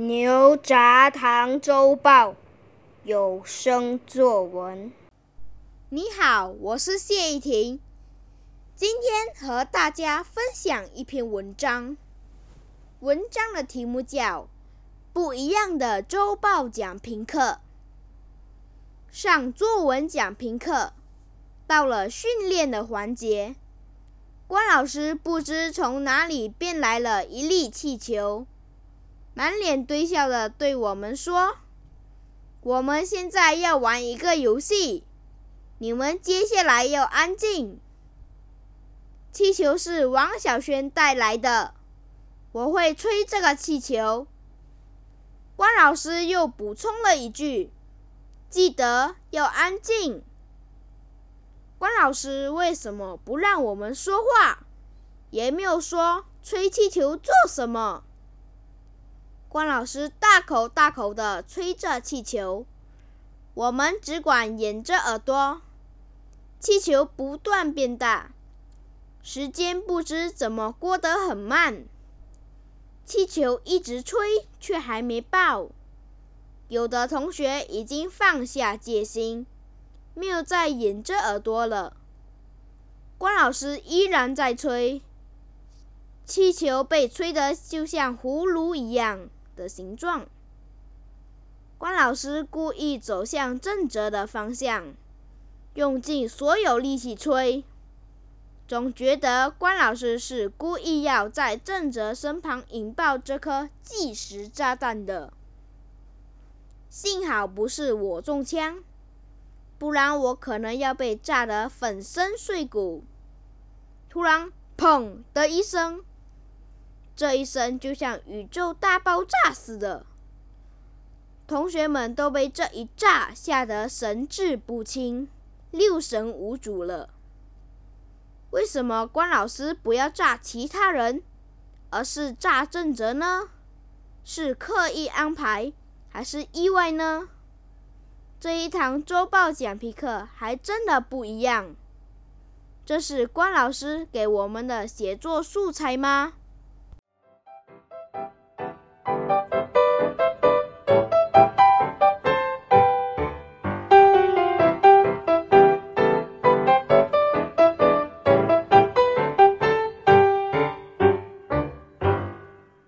牛轧糖周报有声作文。你好，我是谢依婷，今天和大家分享一篇文章。文章的题目叫《不一样的周报讲评课》。上作文讲评课，到了训练的环节，关老师不知从哪里变来了一粒气球。满脸堆笑的对我们说：“我们现在要玩一个游戏，你们接下来要安静。”气球是王小轩带来的，我会吹这个气球。关老师又补充了一句：“记得要安静。”关老师为什么不让我们说话？也没有说吹气球做什么。关老师大口大口地吹着气球，我们只管掩着耳朵。气球不断变大，时间不知怎么过得很慢。气球一直吹，却还没爆。有的同学已经放下戒心，没有再掩着耳朵了。关老师依然在吹，气球被吹得就像葫芦一样。的形状。关老师故意走向正则的方向，用尽所有力气吹，总觉得关老师是故意要在正则身旁引爆这颗计时炸弹的。幸好不是我中枪，不然我可能要被炸得粉身碎骨。突然，砰的一声。这一声就像宇宙大爆炸似的，同学们都被这一炸吓得神志不清、六神无主了。为什么关老师不要炸其他人，而是炸郑哲呢？是刻意安排还是意外呢？这一堂周报讲评课还真的不一样。这是关老师给我们的写作素材吗？